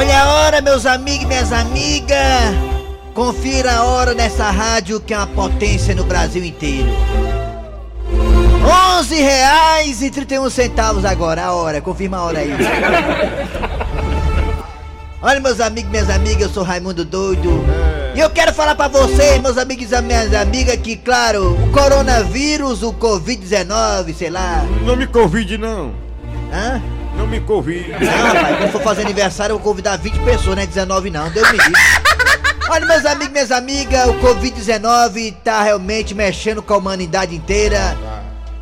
Olha a hora, meus amigos e minhas amigas. Confira a hora nessa rádio que é uma potência no Brasil inteiro. 11 reais e 31 centavos agora, a hora. Confirma a hora aí. Olha, meus amigos e minhas amigas, eu sou Raimundo Doido. E eu quero falar pra vocês, meus amigos e minhas amigas, que, claro, o coronavírus, o Covid-19, sei lá. Não me convide, não. Hã? Não me convide. Não, rapaz, quando for fazer aniversário eu vou convidar 20 pessoas, não é 19 não, Deus me livre. Olha, meus amigos minhas amigas, o Covid-19 tá realmente mexendo com a humanidade inteira.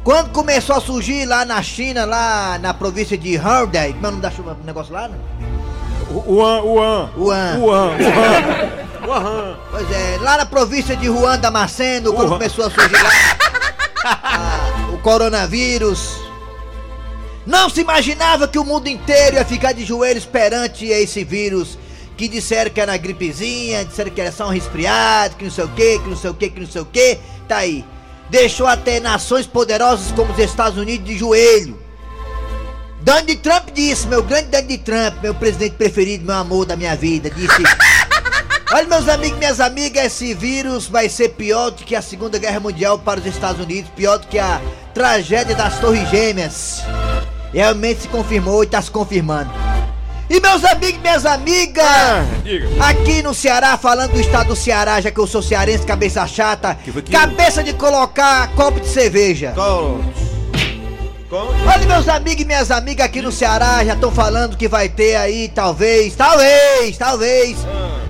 Quando começou a surgir lá na China, lá na província de Hubei, como é o nome da chuva, negócio lá? Né? Wuhan, Wuhan. Wuhan. Wuhan, Wuhan. Wuhan. Pois é, lá na província de Juan Damasceno, quando Wuhan. começou a surgir lá ah, o coronavírus. Não se imaginava que o mundo inteiro ia ficar de joelhos perante esse vírus. Que disseram que era uma gripezinha, disseram que era só um resfriado, que não sei o que, que não sei o que, que não sei o que. Tá aí. Deixou até nações poderosas como os Estados Unidos de joelho. Donald Trump disse, meu grande Donald Trump, meu presidente preferido, meu amor da minha vida, disse. Olha, meus amigos e minhas amigas, esse vírus vai ser pior do que a Segunda Guerra Mundial para os Estados Unidos, pior do que a tragédia das Torres Gêmeas. Realmente se confirmou e está se confirmando. E meus amigos e minhas amigas, Ah, aqui no Ceará, falando do estado do Ceará, já que eu sou cearense, cabeça chata, Que que- cabeça de colocar copo de cerveja. Qual? Olha, meus amigos e minhas amigas aqui no Ceará já estão falando que vai ter aí, talvez, talvez, talvez,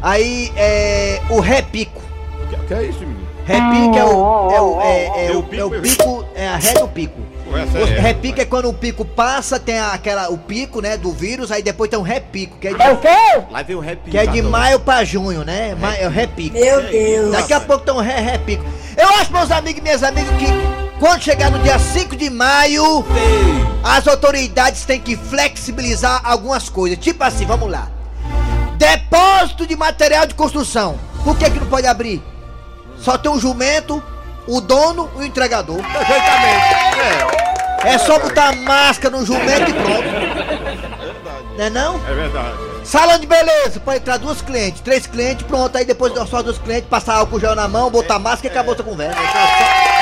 aí é o repico. Que, que é isso, menino? Repico é o. É o, é, o, o pico, é o é o- pico, é a ré do pico. Essa O é, repico é quando o pico passa, tem aquela, o pico, né, do vírus, aí depois tem um repico, que é de, Lá vem o rap. que é de maio pra junho, né? Ma- É o repico. Meu Deus. Daqui a pouco tem um repico. Eu acho, meus amigos e minhas amigas, que quando chegar no dia 5 de maio, as autoridades têm que flexibilizar algumas coisas. Tipo assim, vamos lá. Depósito de material de construção. Por que que não pode abrir? Só tem um jumento, o dono e o entregador. Perfeitamente. É só botar máscara no jumento e pronto. Não é não? É, é verdade. Salão de beleza, pode entrar duas clientes, três clientes, pronto. Aí depois só duas clientes, passar álcool gel na mão, botar máscara e acabou essa conversa.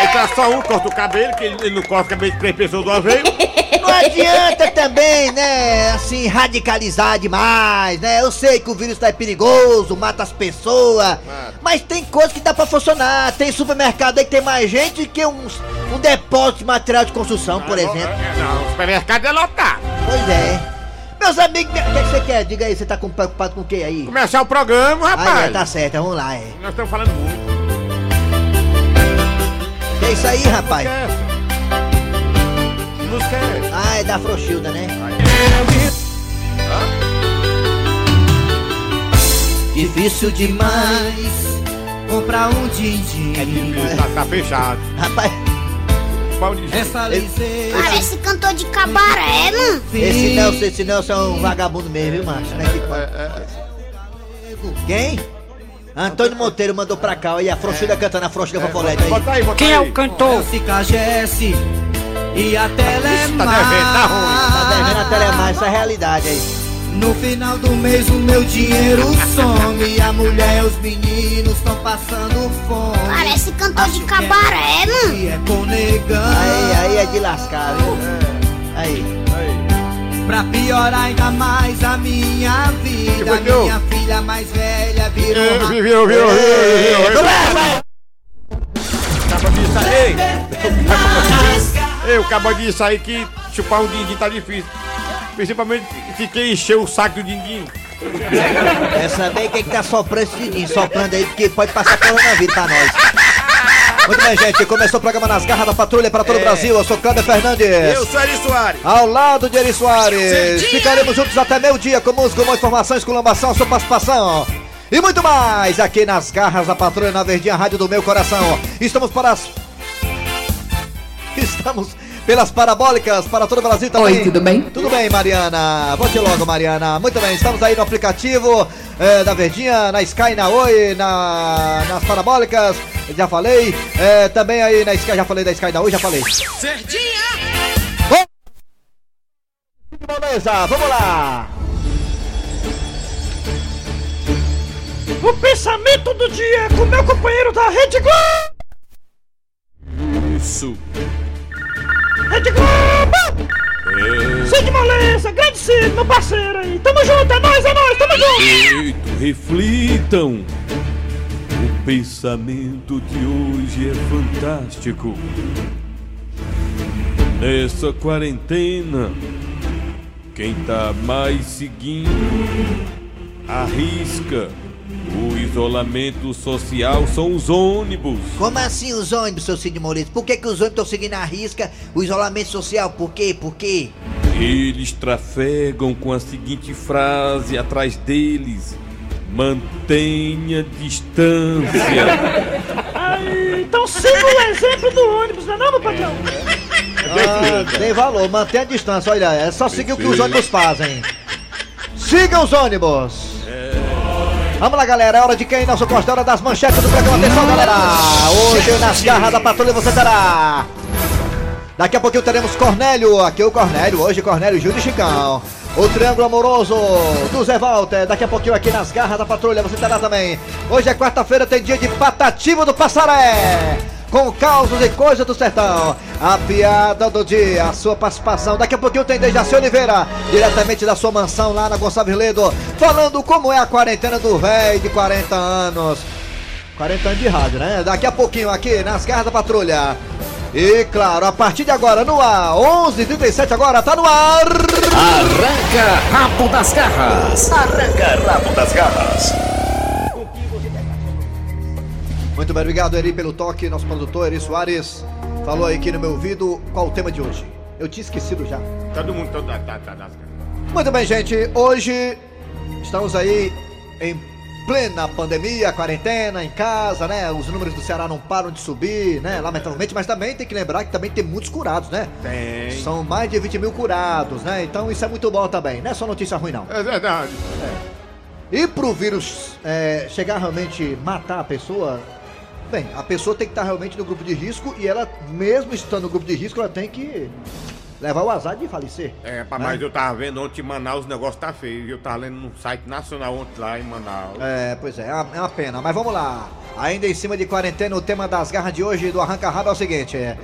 Entra só um, corta o cabelo, que ele, ele não corta o cabelo de três pessoas de uma vez. Não adianta também, né, assim, radicalizar demais, né? Eu sei que o vírus tá perigoso, mata as pessoas, mas tem coisa que dá pra funcionar. Tem supermercado aí que tem mais gente que uns, um depósito de material de construção, por exemplo. É, Não, o supermercado é lotado. Pois é. Meus amigos, o que, que você quer? Diga aí, você tá com- preocupado com o que aí? Começar o programa, Ah, rapaz. é, tá certo, vamos lá, é. Nós estamos falando muito. É isso aí, rapaz? Que música é essa? Ah, é da Frochilda, né? Difícil demais comprar um din-din. É difícil, tá, tá fechado. Rapaz, Essa. Parece cantor de cabaré, mano. esse Nelson, esse Nelson é um vagabundo mesmo, viu, macho? Né? Que pode- Quem? Antônio Monteiro mandou pra cá, e a Frochilda cantando a Frochilda Fofolete aí. Bota aí, bota Quem aí. é o cantor? Fica Jesse e a Telemar. Tá devendo, tá ruim. Tá devendo a Telemar, essa é a realidade aí. No final do mês o meu dinheiro some. A mulher e os meninos estão passando fome. Parece cantor de Acho que cabaré, é mano. E é com negão. Aí, aí é de lascar, viu? Aí. Pra piorar ainda mais a minha Que vida. Minha filha mais velha virou. Viu, uma- viu, viu, viu. Acaba disso aí. Eu acabo disso aí que chupar um din-din tá difícil. Principalmente se quem encheu o saco do din-din. É saber quem que tá soprando esse dedinho, soprando aí, porque pode passar coronavírus pra nós. Muito bem, gente, começou o programa Nas Garras da Patrulha para todo o Brasil. Eu sou Cláudio Fernandes. sou Eri Soares. Ao lado de Eri Soares. Ficaremos juntos até meio-dia com música, com informações, com lambação, sua participação. E muito mais aqui nas garras da patrulha na Verdinha Rádio do Meu Coração. Estamos para as. Estamos pelas parabólicas para todo o Brasil também. Oi, tudo bem? Tudo bem, Mariana. Volte logo, Mariana. Muito bem, estamos aí no aplicativo eh, da Verdinha, na Sky, na Oi, na, nas parabólicas. Já falei. Eh, também aí na Sky, já falei da Sky da Oi, já falei. Bom, Beleza, vamos lá. O pensamento do dia é com meu companheiro da Rede Globo! Isso. Rede Globo! Grande Cid, meu parceiro aí! Tamo junto, é nóis, é nóis, tamo junto! Eito, reflitam. O pensamento de hoje é fantástico. Nessa quarentena, quem tá mais seguindo arrisca. O isolamento social são os ônibus. Como assim os ônibus, seu Cid Moreira? Por que, que os ônibus estão seguindo a risca o isolamento social? Por quê? Por quê? Eles trafegam com a seguinte frase atrás deles: Mantenha distância. Aí, então siga o exemplo do ônibus, não é não, meu patrão? Ah, tem valor, mantenha a distância, olha, é só seguir o que os ônibus fazem. Siga os ônibus! Vamos lá, galera, é hora de quem? Nosso Costa, é hora das manchetes do programa. Atenção, galera! Hoje nas garras da patrulha você terá. Daqui a pouquinho teremos Cornélio, aqui o Cornélio, hoje Cornélio Júlio e Chicão. O Triângulo Amoroso do Zé Walter, daqui a pouquinho aqui nas garras da patrulha você terá também. Hoje é quarta-feira, tem dia de Patativa do Passaré com causos e coisas do sertão. A piada do dia, a sua participação. Daqui a pouquinho tem Dejaci Oliveira, diretamente da sua mansão lá na Gonçalves Ledo, falando como é a quarentena do velho de 40 anos. 40 anos de rádio, né? Daqui a pouquinho aqui nas garras da patrulha. E claro, a partir de agora no ar, 11h37 agora, tá no ar. Arranca rabo das garras. Arranca rabo das garras. Muito bem, obrigado Eri pelo toque, nosso produtor Eri Soares. Falou aí aqui no meu ouvido qual o tema de hoje. Eu tinha esquecido já. Todo mundo todo, tá, tá, tá, Muito bem, gente. Hoje estamos aí em plena pandemia, quarentena, em casa, né? Os números do Ceará não param de subir, né? Lamentavelmente, mas também tem que lembrar que também tem muitos curados, né? Tem. São mais de 20 mil curados, né? Então isso é muito bom também. Não é só notícia ruim, não. É verdade. E pro vírus é, chegar realmente matar a pessoa, bem, a pessoa tem que estar realmente no grupo de risco e ela, mesmo estando no grupo de risco, ela tem que levar o azar de falecer. É, pá, né? mas eu tava vendo ontem em Manaus o negócio tá feio. Eu tava lendo num site nacional ontem lá em Manaus. É, pois é, é uma, é uma pena. Mas vamos lá. Ainda em cima de quarentena, o tema das garras de hoje do Arranca Rabo é o seguinte: é.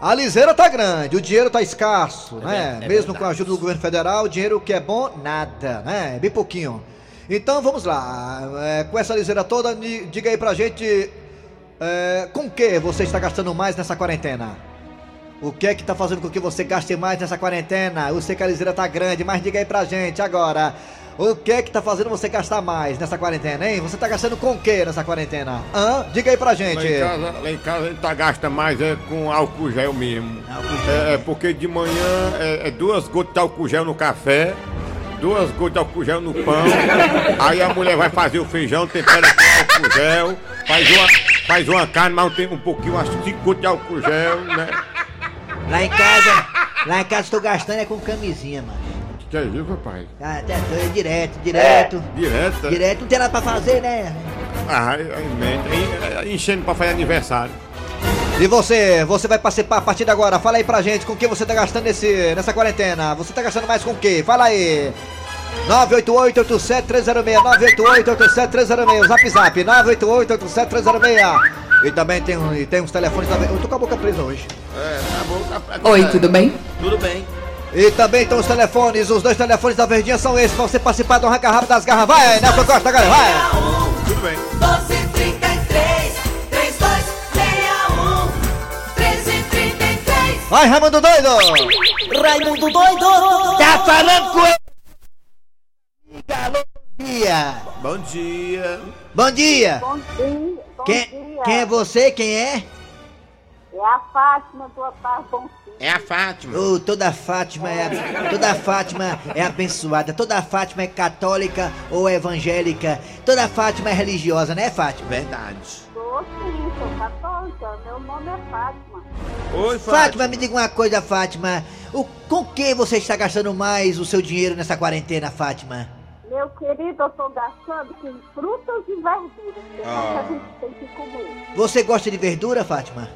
A liseira tá grande, o dinheiro tá escasso, né? ver- é Mesmo com a ajuda do governo federal, o dinheiro que é bom, nada, né? Bem pouquinho. Então vamos lá. É, com essa liseira toda, diga aí pra gente. É, com que você está gastando mais nessa quarentena? O que é que tá fazendo com que você gaste mais nessa quarentena? Eu sei que a liseira tá grande, mas diga aí pra gente agora. O que é que tá fazendo você gastar mais nessa quarentena, hein? Você tá gastando com o que nessa quarentena? Hã? Diga aí pra Lá gente. em, casa, lá em casa a gente tá gasta mais é com álcool gel mesmo. É, é porque de manhã é, é duas gotas de álcool gel no café, duas gotas de álcool gel no pão. aí a mulher vai fazer o feijão, tempera com álcool gel, faz uma, faz uma carne, mas tem um pouquinho, umas cinco gotas de álcool gel, né? Lá em casa, lá em casa tô gastando é com camisinha, mano. Que é isso, papai? Ah, tá doido, direto, direto. Direta? Direto, não tem nada pra fazer, né? Ah, aí, enchendo pra fazer aniversário. E você, você vai participar a partir de agora. Fala aí pra gente com o que você tá gastando nesse, nessa quarentena. Você tá gastando mais com o quê? Fala aí. 988-87306, 988-87306, zap zap, 988-87306. E também tem, um- e tem uns telefones da... Eu tô com a boca presa hoje. É, tá bom, tá, Oi, tudo bem? Tudo bem. E também tem os telefones, os dois telefones da Verdinha são esses, pra você participar do Arranca Rabo das Garras. Vai, Nelson Costa, galera, vai! Tudo bem. 1233 3261 1333 Vai, Raimundo Doido! Raimundo doido! Tá falando com ele! Dia! Bom dia. Bom dia! Bom dia, bom Quem, dia. quem é você? Quem é? É a Fátima do Otávio Bonfim. É a Fátima. Oh, toda Fátima é toda Fátima é abençoada, toda Fátima é católica ou evangélica, toda Fátima é religiosa, né, Fátima? Verdade. Sou sim, sou católica. Meu nome é Fátima. Oi, Fátima, me diga uma coisa, Fátima. O, com que você está gastando mais o seu dinheiro nessa quarentena, Fátima? Meu querido, eu tô gastando com frutas e verduras. Que é o Ah. que a gente tem que comer. Você gosta de verdura, Fátima?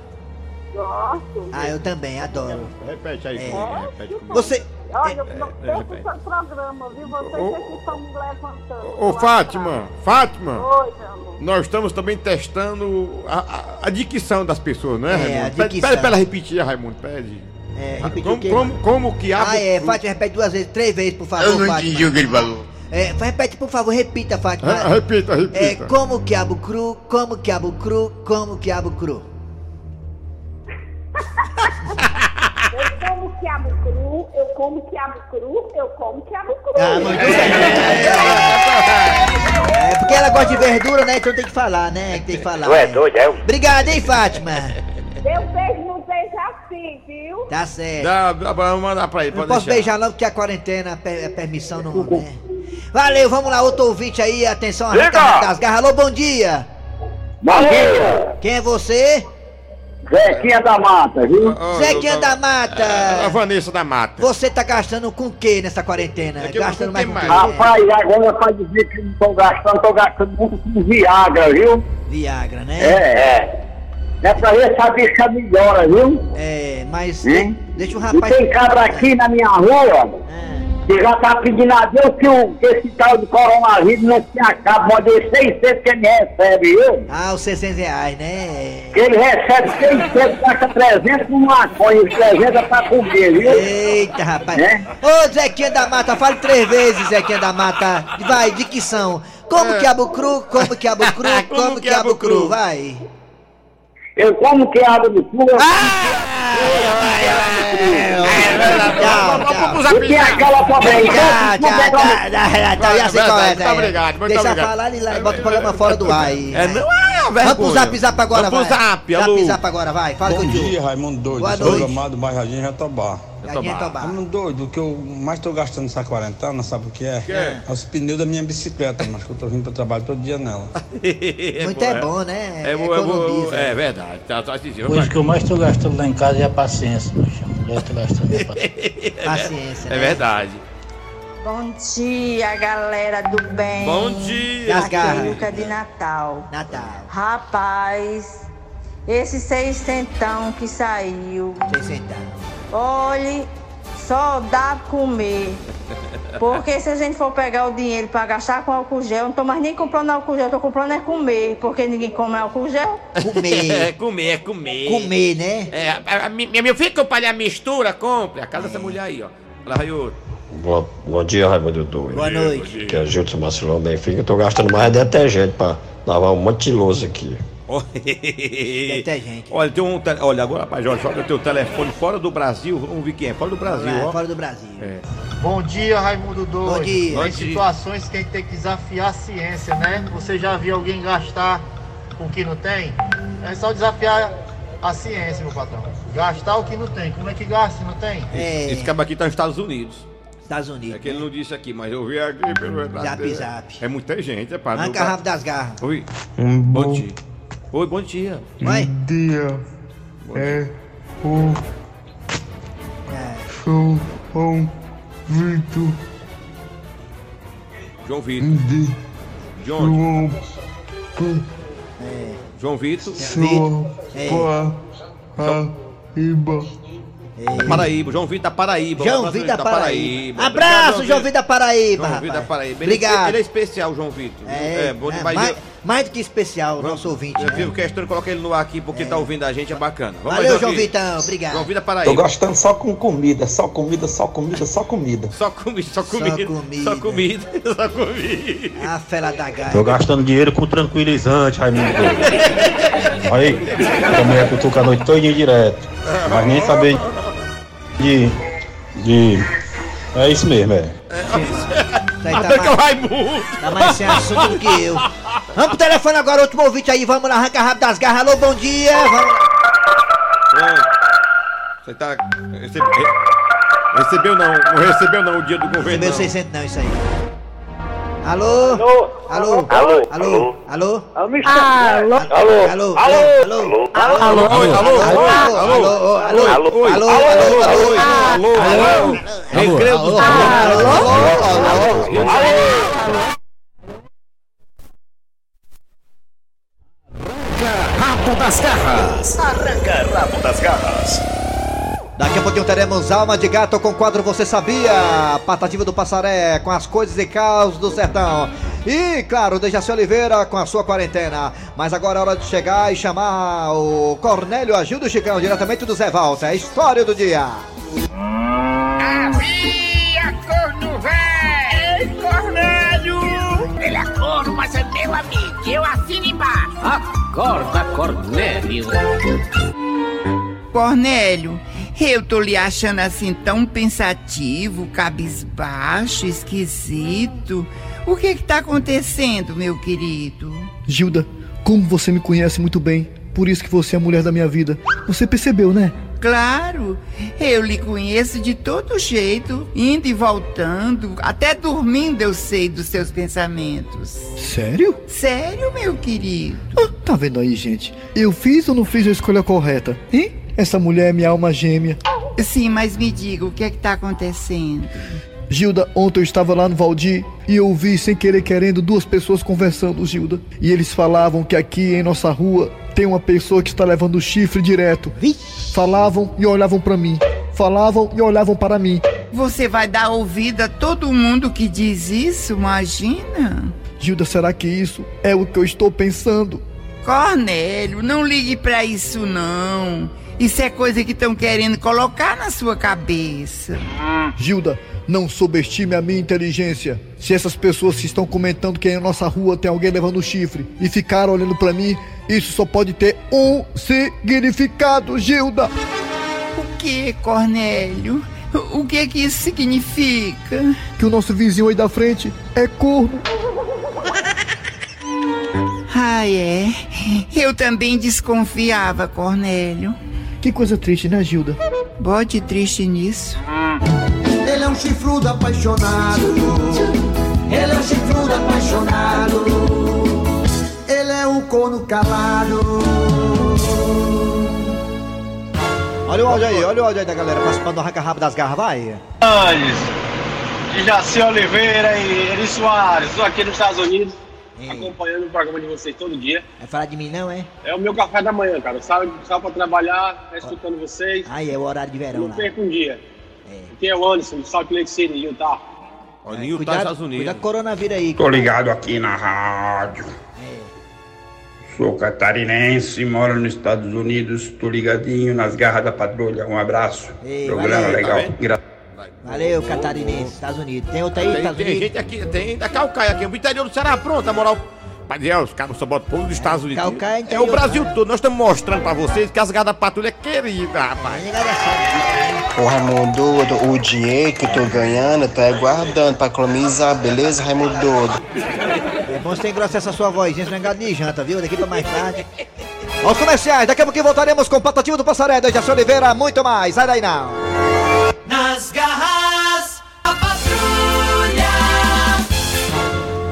Gosto. Ah, eu também, adoro. Repete aí, É. repete comigo. Você. Olha, eu não é, perco é. o seu programa, viu? Vocês Ô, aqui estão me levantando. Ô Fátima, Fátima, Oi, meu amor. nós estamos também testando a, a- a dicção das pessoas, né, É, Raimundo? a Pede, dicção. pede pra ela repetir, Raimundo, pede. É, Ah, repetiu como, como, como que abre Ah, é, Fátima, repete duas vezes, três vezes, por favor. Eu não entendi o que ele falou. É, repete, por favor, repita, Fátima. Ah, repita, repita. É, como quiabo cru, como quiabo cru, como quiabo cru. Eu como quiabo cru, eu como quiabo cru, eu como quiabo cru. Ah, muito bem. É, porque ela gosta de verdura, né? Então tem que falar, né? Tem que falar. Tu é doido, é? Obrigado, hein, Fátima? Meu beijo não beija assim, viu? Tá certo. Dá, dá, vamos mandar pra ele, Não pode posso deixar. beijar não, porque a quarentena, a per- a permissão não, né? Valeu, vamos lá, outro ouvinte aí, atenção, arranca das garras. Alô, bom dia. Bom dia! Quem é você? Zequinha da Mata, viu? Ó, Zequinha da Mata. É, a Vanessa da Mata. Você tá gastando com o que nessa quarentena? É gastando mais tenho com o mais. Rapaz, agora pra dizer que não tô gastando, tô gastando muito com Viagra, viu? Viagra, né? É, é. É pra ver se a bicha melhora, viu? É, mas de- deixa o E rapaz. tem cabra aqui na minha rua Ah, que já tá pedindo a Deus que, o, que esse tal de coronavírus não se acabe, pode ser 600 que ele recebe, viu? Ah, os 600 reais, né? Que ele recebe 600, gasta 300 no maconha, os 300 é pra comer, viu? Eita, rapaz. É? Ô, Zequinha da Mata, fale três vezes, Zequinha da Mata. Vai, de que são? Como É. quiabo cru, como quiabo cru, Como como quiabo quiabo cru, cru. vai. Eu como que água do cu, eu Tchau, Vamos tchau. pro E Tchau, tchau, tchau, tchau, tchau, já sei qual é Muito obrigado, muito Deixa falar e lá, bota o programa fora do ar aí. É, não é uma Vamos pro zap zap agora, Vamos vai. pro zap, alô. Zap zap agora, vai. Fala Bom contigo. dia, Raimundo Doido. Boa noite. Gramado, bairro Jardim Jatobá. Raimundo Doido, o que eu mais tô gastando nessa quarentena, sabe o que é? Que é? Os pneus da minha bicicleta, mas que eu tô vindo pro trabalho todo dia nela. Muito é bom, né? É, bom, é, bom, Economiza. é verdade. Tá, tá assistindo. Hoje que eu mais tô gastando lá em casa é a paciência, meu chão. Paciência. É né? verdade. Bom dia, galera do bem. Bom dia. Aqui é de Natal. Natal. Rapaz, esse seiscentão que saiu, Sem sentar. olhe, só dá pra comer. Porque se a gente for pegar o dinheiro pra gastar com álcool gel, eu não tô mais nem comprando álcool gel, eu tô comprando é comer, porque ninguém come álcool gel. É Comer. comer, é comer. Comer, né? É, a, a, minha- meu filho, compre a mistura, compre. A casa dessa mulher aí, ó. Olha, Raio. Bom, bom dia, Raimundo Doido. Boa noite. Que é Júlio Marcelão Benfica. Eu tô gastando mais detergente pra lavar um monte de louça aqui. Detergente. Olha, tem um. tele- Olha, agora, rapaz, Jorge, joga teu telefone fora do Brasil. Vamos ver quem é. Fora do Brasil, Lá, ó. Fora do Brasil. É. Bom dia, Raimundo Doido. Bom dia. Tem Bom dia. situações que a gente tem que desafiar a ciência, né? Você já viu alguém gastar com o que não tem? É só desafiar a ciência, meu patrão. Gastar o que não tem. Como é que gasta se não tem? É. Esse cabo aqui tá nos Estados Unidos. Estados É Unidos. que ele não disse aqui, mas eu vi aqui pelo Zap, zap. É muita gente, é para. Arranca rabo das garras. Oi. Um Bom dia. Oi, bom dia. Vai. dia é o É. João Vitor João Vitor. de João. João João Vitor. É. Paraíba. Paraíba. João Vitor da Paraíba. João Vitor da Paraíba. Abraço, João Vitor da Paraíba, João. Vitor da Paraíba. Ele, Obrigado. Ele é especial, João Vitor. É, bom é, demais. mais, Eu- mais do que especial, nosso ouvinte. Eu né? vivo questão de colocar ele no ar aqui porque tá ouvindo a gente, é bacana. Vamos Valeu, João. Vitão, obrigado. João Vitor da Tô Paraíba. gastando só com comida, só comida, só comida, só comida. Só comida, só comida. comida. Só comida, só comida. A fela da gaia. Tô gastando dinheiro com tranquilizante, Raimundo. Aí, a mulher cutuca a noite todinha direto. Mas nem saber de. de. É isso mesmo, é. Isso aí tá Até que é o Raimundo. tá mais sem assunto do que eu. Vamos pro telefone agora, último ouvinte aí, vamos lá, arranca rabo das garras. Alô, bom dia. Vamos... Você tá. Recebe... Recebeu não, não recebeu não o dia do governo. Recebeu não. 600 não, isso aí. Alô? Alô? Alô? Alô? Alô? Alô? Alô? Alô? Alô? Alô? Alô? Alô? Alô? Alô, alô, alô, Alô? alô, Alô? alô, Alô? oi, Alô? alô, Alô? alô, alô, alô. Recreio dos Rabo rabo das garras. Arranca rabo das garras. Daqui a pouquinho teremos Alma de Gato com o quadro Você Sabia? Patativa do Passaré com as coisas e caos do sertão. E, claro, Dejaci Oliveira com a sua quarentena. Mas agora é hora de chegar e chamar o Cornélio Agildo Chicão, diretamente do Zé Walter. É a história do dia. Havia corno velho! Ei, Cornélio! Ele é corno, mas é meu amigo. Eu assino embaixo. Acorda, Cornélio. Cornélio, eu tô lhe achando assim tão pensativo, cabisbaixo, esquisito. O que que tá acontecendo, meu querido? Gilda, como você me conhece muito bem, por isso que você é a mulher da minha vida. Você percebeu, né? Claro, eu lhe conheço de todo jeito, indo e voltando, até dormindo eu sei dos seus pensamentos. Sério? Sério, meu querido? Ah, tá vendo aí, gente? Eu fiz ou não fiz a escolha correta, hein? Essa mulher é minha alma gêmea. Sim, mas me diga, o que é que tá acontecendo? Gilda, ontem eu estava lá no Valdir e eu vi sem querer querendo duas pessoas conversando, Gilda. E eles falavam que aqui em nossa rua tem uma pessoa que está levando o chifre direto. Falavam e olhavam para mim. Falavam e olhavam para mim. Você vai dar ouvido a todo mundo que diz isso, imagina? Gilda, será que isso é o que eu estou pensando? Cornélio, não ligue pra isso não. Isso é coisa que estão querendo colocar na sua cabeça. Gilda, não subestime a minha inteligência. Se essas pessoas que estão comentando que em nossa rua tem alguém levando chifre e ficaram olhando pra mim, isso só pode ter um significado, Gilda. O que, Cornélio? O que que isso significa? Que o nosso vizinho aí da frente é corno. Ah, é? Eu também desconfiava, Cornélio. Que coisa triste, né, Gilda? Bote triste nisso. Ele é um chifrudo apaixonado. Ele é um chifrudo apaixonado. É corno calado. Olha o áudio aí, olha o áudio aí da galera participando do Arranca Rabo das Garras, vai. De Jaci Oliveira e Eri Soares, estou aqui nos Estados Unidos, acompanhando o programa de vocês todo dia. Vai falar de mim não, é? É o meu café da manhã, cara. Saio, saio pra trabalhar, tá escutando vocês. Aí é o horário de verão Não lá. perco um dia. Aqui é o Anderson, de Salt Lake City, Utah. Olha, Utah, Cuidado, Estados Unidos. cuidado com o coronavírus aí. Tô ligado aqui na rádio. Sou catarinense, moro nos Estados Unidos, tô ligadinho nas garras da patrulha. Um abraço. Ei, Programa valeu. legal. Tá? Gra- Valeu, catarinense, Estados Unidos. Tem outro aí, Tem, Estados tem Unidos? gente aqui, tem da Calcaia aqui, o interior do Ceará, pronto, a moral. Mas é, os caras só botam povo dos Estados Unidos. Calcaia é é interior, o Brasil né? todo, nós estamos mostrando pra vocês que as garras da patrulha é querida, rapaz. Ô Raimundo o dinheiro que eu tô ganhando, eu tô é guardando pra economizar, beleza, Raimundo? É bom você engrossar essa sua vozinha, senão é gado de janta, viu? Daqui pra mais tarde. Aos comerciais, daqui a pouquinho voltaremos com o Patativa do Passaré, da Jaci Oliveira, muito mais. Sai daí não. Nas garras da patrulha.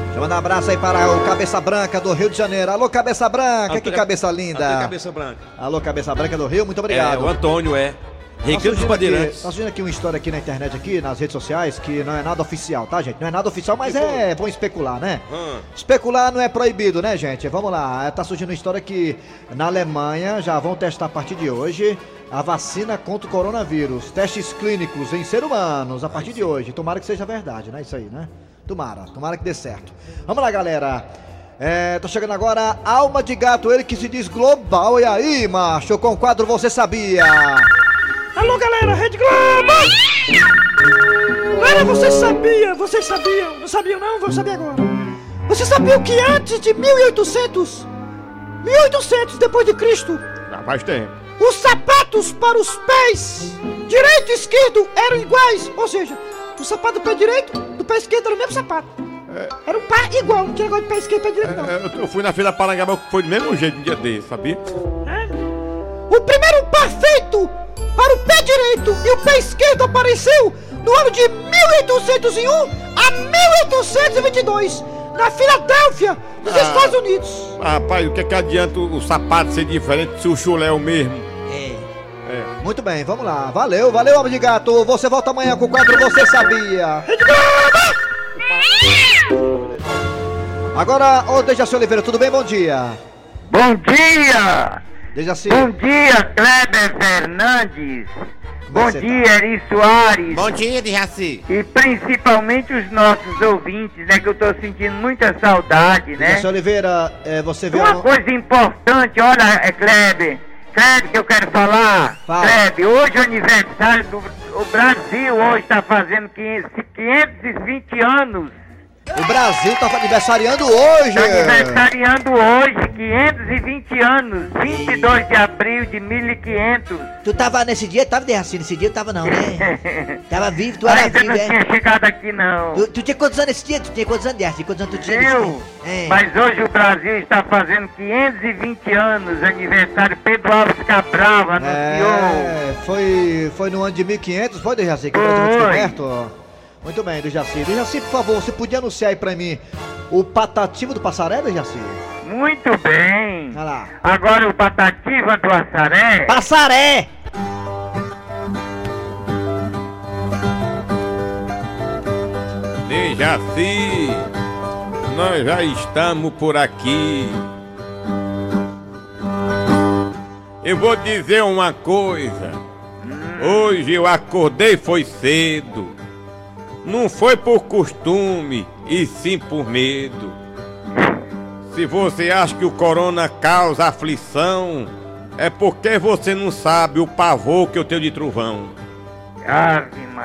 Deixa eu mandar um abraço aí para o Cabeça Branca do Rio de Janeiro. Alô, Cabeça Branca, que cabeça linda. Antônio Cabeça Branca. Alô, Cabeça Branca do Rio, muito obrigado. É, o Antônio é. Recanto dos Bandeirantes. Tá surgindo aqui uma história aqui na internet, aqui nas redes sociais, que não é nada oficial, tá, gente? Não é nada oficial, mas é bom especular, né? Hum. Especular não é proibido, né, gente? Vamos lá. Tá surgindo uma história que na Alemanha já vão testar a partir de hoje a vacina contra o coronavírus. Testes clínicos em ser humanos a partir de hoje. Tomara que seja verdade, né? Isso aí, né? Tomara, tomara que dê certo. Vamos lá, galera. É, tô chegando agora, Alma de Gato, ele que se diz global. E aí, macho, com o quadro Você Sabia? Alô, galera, Rede Globo! Galera, você sabia, vocês sabiam, não sabiam não? Vou saber agora. Você sabia que antes de 1800, 1800 depois de Cristo, Já faz tempo. os sapatos para os pés direito e esquerdo eram iguais? Ou seja, o sapato do pé direito, do pé esquerdo era o mesmo sapato. Era um par igual, não tinha negócio de pé esquerdo e pé direito não. É, Eu, eu fui na fila Parangaba, foi do mesmo jeito um dia desse, sabia? O primeiro par feito para o pé direito e o pé esquerdo apareceu no ano de 1801 a 1822, na Filadélfia, nos Ah. Estados Unidos. Rapaz, o que é que adianta o, o sapato ser diferente se o chulé é o mesmo? É. Muito bem, vamos lá. Valeu, valeu, Alma de Gato. Você volta amanhã com o quadro Você Sabia. Agora, ô Dejaci Oliveira, tudo bem? Bom dia. Bom dia! Dejaci. Bom dia, Kleber Fernandes. Bom você dia, Eri Soares. Bom dia, Dejaci. E principalmente os nossos ouvintes, né? Que eu tô sentindo muita saudade, né? Dejaci Oliveira, é, você vê Uma um- coisa importante, olha, é Kleber. Kleber, que eu quero falar. Fala. Kleber, hoje é o aniversário do o Brasil, hoje está fazendo 500, 520 anos. O Brasil tá aniversariando hoje. Está aniversariando hoje, 520 anos, 22 de abril de 1500. Tu tava nesse dia? Tava Dejaci? Nesse dia tava não, né? Tava vivo, tu era Ainda vivo, não é? tinha chegado aqui, não. Tu, tu tinha quantos anos nesse dia? Tu tinha quantos anos, Dejaci? Quantos anos tu tinha Eu? É. Mas hoje o Brasil está fazendo 520 anos, aniversário Pedro Alves Cabral anunciou. É, foi, foi no ano de 1500, foi, Dejaci, que o Brasil Foi. descoberto? Muito bem, Dejaci. Dejaci, por favor, você podia anunciar aí pra mim o patativo do passaré, Dejaci? Muito bem. Olha lá. Agora o Patativa do Assaré. Passaré! Dejaci, nós já estamos por aqui. Eu vou dizer uma coisa. Hoje eu acordei foi cedo. Não foi por costume, e sim por medo. Se você acha que o corona causa aflição, é porque você não sabe o pavor que eu tenho de trovão.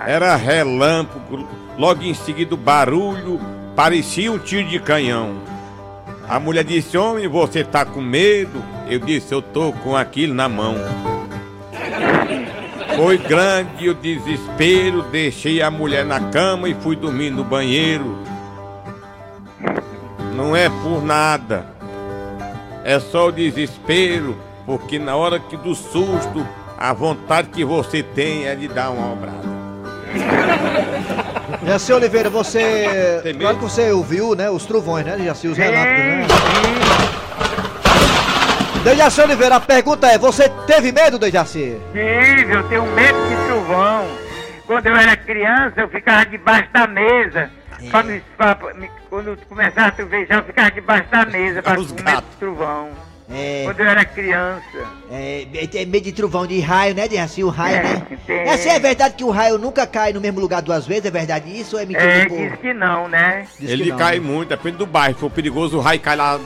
Era relâmpago, logo em seguida o barulho, parecia um tiro de canhão. A mulher disse, homem, você tá com medo? Eu disse, eu tô com aquilo na mão. Foi grande o desespero, deixei a mulher na cama e fui dormir no banheiro. Não é por nada, é só o desespero, porque na hora que do susto, a vontade que você tem é de dar uma obrada. Dejaci Oliveira, você. Claro que você ouviu, né? Os trovões, né, Dejaci? Os relâmpagos, né? Dejaci Oliveira, a pergunta é: você teve medo, Dejaci? Tive, eu tenho medo de trovão. Quando eu era criança, eu ficava debaixo da mesa. Pra me, pra- me- quando começava a trovejar, eu ficava debaixo da mesa pra com medo de trovão. É. Quando eu era criança. É, é medo de trovão, de raio, né, Dejaci? O raio, É, né? tem. É, se é verdade que o raio nunca cai no mesmo lugar duas vezes, é verdade isso ou é mentira É, diz que não, né? Diz que Ele não, cai né? muito, depende do bairro. Se for perigoso, o raio cai lá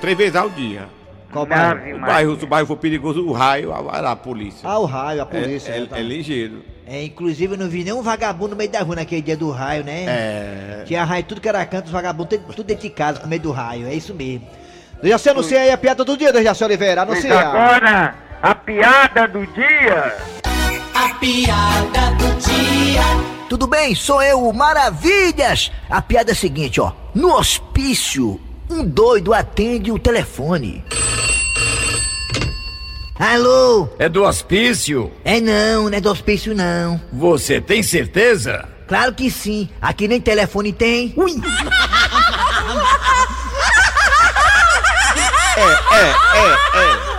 três vezes ao dia. Qual bairro? O bairro, se o bairro for perigoso, o raio, vai lá a polícia. Ah, o raio, a polícia. é, né, é- tá. é ligeiro. É, inclusive eu não vi nenhum vagabundo no meio da rua naquele dia do raio, né? É. Tinha raio tudo que era canto, os vagabundos tudo, dentro de casa com medo do raio, é isso mesmo. Dejaci, anuncia aí a piada do dia, Dejaci Oliveira, Pois anuncia. agora, a piada do dia. A piada do dia. Tudo bem? Sou eu, o Maravilhas! A piada é a seguinte, ó. No hospício, um doido atende o telefone. Alô? É do hospício? É não, não é do hospício não. Você tem certeza? Claro que sim. Aqui nem telefone tem. Ui! É, é, é.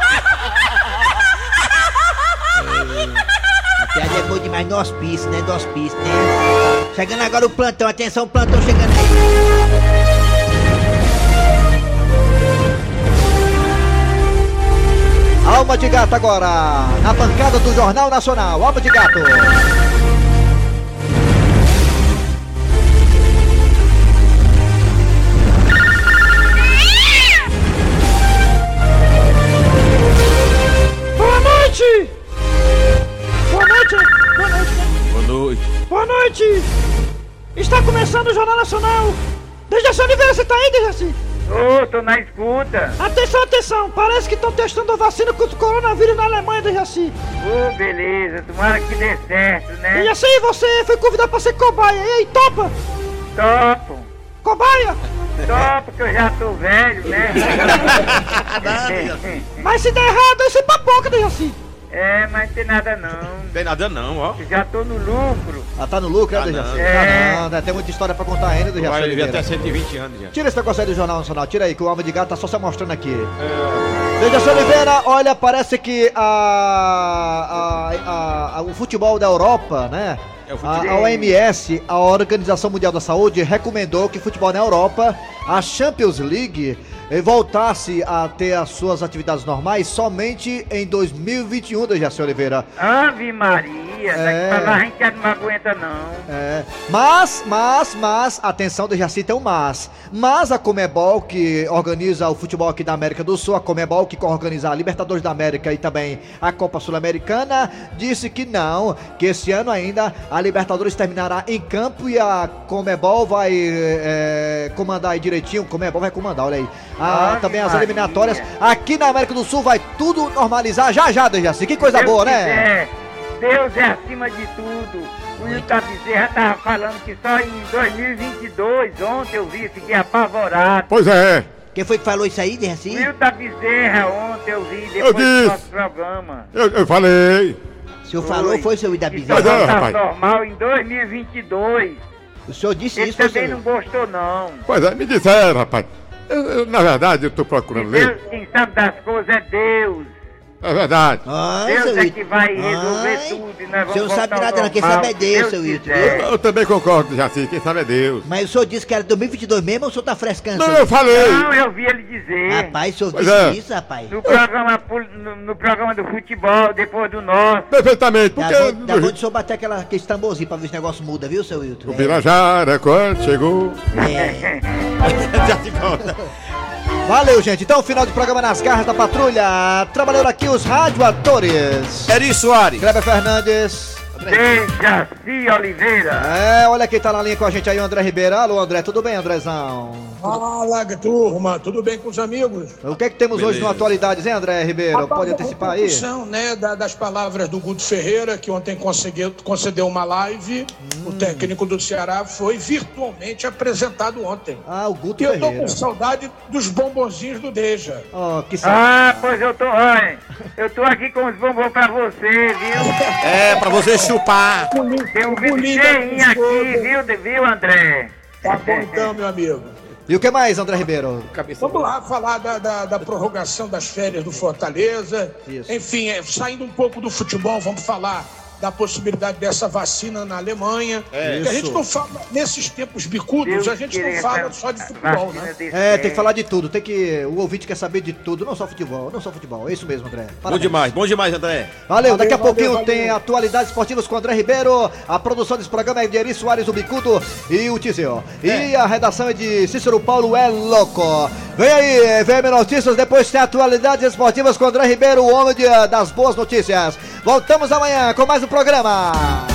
A piada é boa demais no hospício, né? Do hospício, né? Chegando agora o plantão, atenção, plantão chegando aí. Alma de gato agora, na bancada do Jornal Nacional. Alma de gato. Boa noite! Boa noite! Boa noite! Boa noite. Boa noite! Está começando o Jornal Nacional! Dejaci Oliveira, você tá aí, Dejaci? Ô, tô na escuta. Atenção, atenção! Parece que estão testando a vacina contra o coronavírus na Alemanha, Dejaci! Ô, beleza, tomara que dê certo, né? Dejaci, você foi convidado pra ser cobaia, e aí, topa? Topo. Cobaia? Topo, que eu já tô velho, né? Mas se der errado, aí você papoca, Dejaci! É, mas tem nada não. Tem nada não, ó. Eu já tô no lucro. Ah, tá no lucro, é, Ah, Dejaci? não. É. Tá não, né? Tem muita história pra contar ainda, Dejaci Vai viver até 120 anos já. Tira esse negócio aí do Jornal Nacional, tira aí, que o Alma de Gato tá só se mostrando aqui. Dejaci Oliveira, olha, parece que a, a- a- a- o futebol da Europa, né? É o A, a OMS, a Organização Mundial da Saúde, recomendou que o futebol na Europa, a Champions League, voltasse a ter as suas atividades normais somente em 2021, Dejaci Oliveira. Ave Maria, É. daqui pra lá a gente já não aguenta não. É, mas, mas, mas, atenção, Dejaci tem um mas. Mas a Comebol, que organiza o futebol aqui da América do Sul, a Comebol, que organiza a Libertadores da América e também a Copa Sul-Americana, disse que não, que esse ano ainda a Libertadores terminará em campo e a Comebol vai é, comandar aí direitinho, Comebol vai comandar, olha aí. Ah, Ave também as Maria. eliminatórias. Aqui na América do Sul vai tudo normalizar já já, Dejaci. Que coisa Deus boa, né? quiser, Deus é acima de tudo. O Wilton Bezerra tava falando que só em 2022, ontem eu vi, fiquei apavorado. Pois é. Quem foi que falou isso aí, Dejaci? Wilton Bezerra ontem eu vi, Eu depois do disse. nosso programa. Eu, eu falei. O senhor falou, foi, seu Ida Que Bezerra? só Mas é, tá rapaz. normal em 2022. O senhor disse Ele isso, foi, também não gostou não. Pois é, me disseram, rapaz. Eu- eu, na verdade, eu tô procurando Deus, ler. quem sabe das coisas é Deus. É verdade. Deus é que vai resolver tudo e nós O senhor vamos não sabe nada não, quem sabe é Deus, se seu Wilton. quiser. Eu, eu também concordo, Jaci, quem sabe é Deus. Mas o senhor disse que era 2022 mesmo ou o senhor tá frescando? Não, eu falei. Não, eu vi ele dizer. Rapaz, o senhor Pois disse é. isso, rapaz? No programa, no, no programa do futebol, depois do nosso. Perfeitamente, Dá porque bom, dá bom de o senhor bater aquela, aquele tamborzinho pra ver se o negócio muda, viu, seu Wilton? o Birajara, quando chegou. É. Já se conta. Valeu, gente. Então, final do programa nas garras da patrulha. Trabalhando aqui os radioatores. Eri Soares. Kleber Fernandes. Dejaci Oliveira. É, olha quem tá na linha com a gente aí, o André Ribeiro. Alô, André, tudo bem, Andrezão? Fala, turma, tudo bem com os amigos? O que é que temos hoje no Atualidades, hein, André Ribeiro? Pode antecipar aí? Repercussão, né, da- das palavras do Guto Ferreira, que ontem conseguiu, concedeu uma live. O Hum. técnico do Ceará foi virtualmente apresentado ontem. Ah, o Guto E eu tô Ferreira. com saudade dos bombonzinhos do Deja. Oh, que Ah, pois eu tô, olha, eu tô aqui com os bombons pra você, viu? É, pra você chupar. Tem um vídeo cheinho aqui, viu, viu, André? Tá bom então, meu amigo. E o que mais, André Ribeiro? Vamos lá falar da, da- da prorrogação das férias do Fortaleza. Enfim, é, saindo um pouco do futebol, vamos falar da possibilidade dessa vacina na Alemanha. É, a gente não fala, nesses tempos bicudos, Deus a gente não fala só de futebol, né? É, tem que falar de tudo. Tem que. O ouvinte quer saber de tudo, não só futebol, não só futebol. É isso mesmo, André. Bom Parabéns. demais, bom demais, André. Valeu, daqui a Valeu, pouquinho valeu, tem atualidades esportivas com o André Ribeiro. A produção desse programa é de Eri Soares, o Bicudo e o Tizio. E a redação é de Cícero Paulo é louco. Vem aí, VM Notícias, depois tem atualidades esportivas com o André Ribeiro, o homem de- das boas notícias. Voltamos amanhã com mais um programa.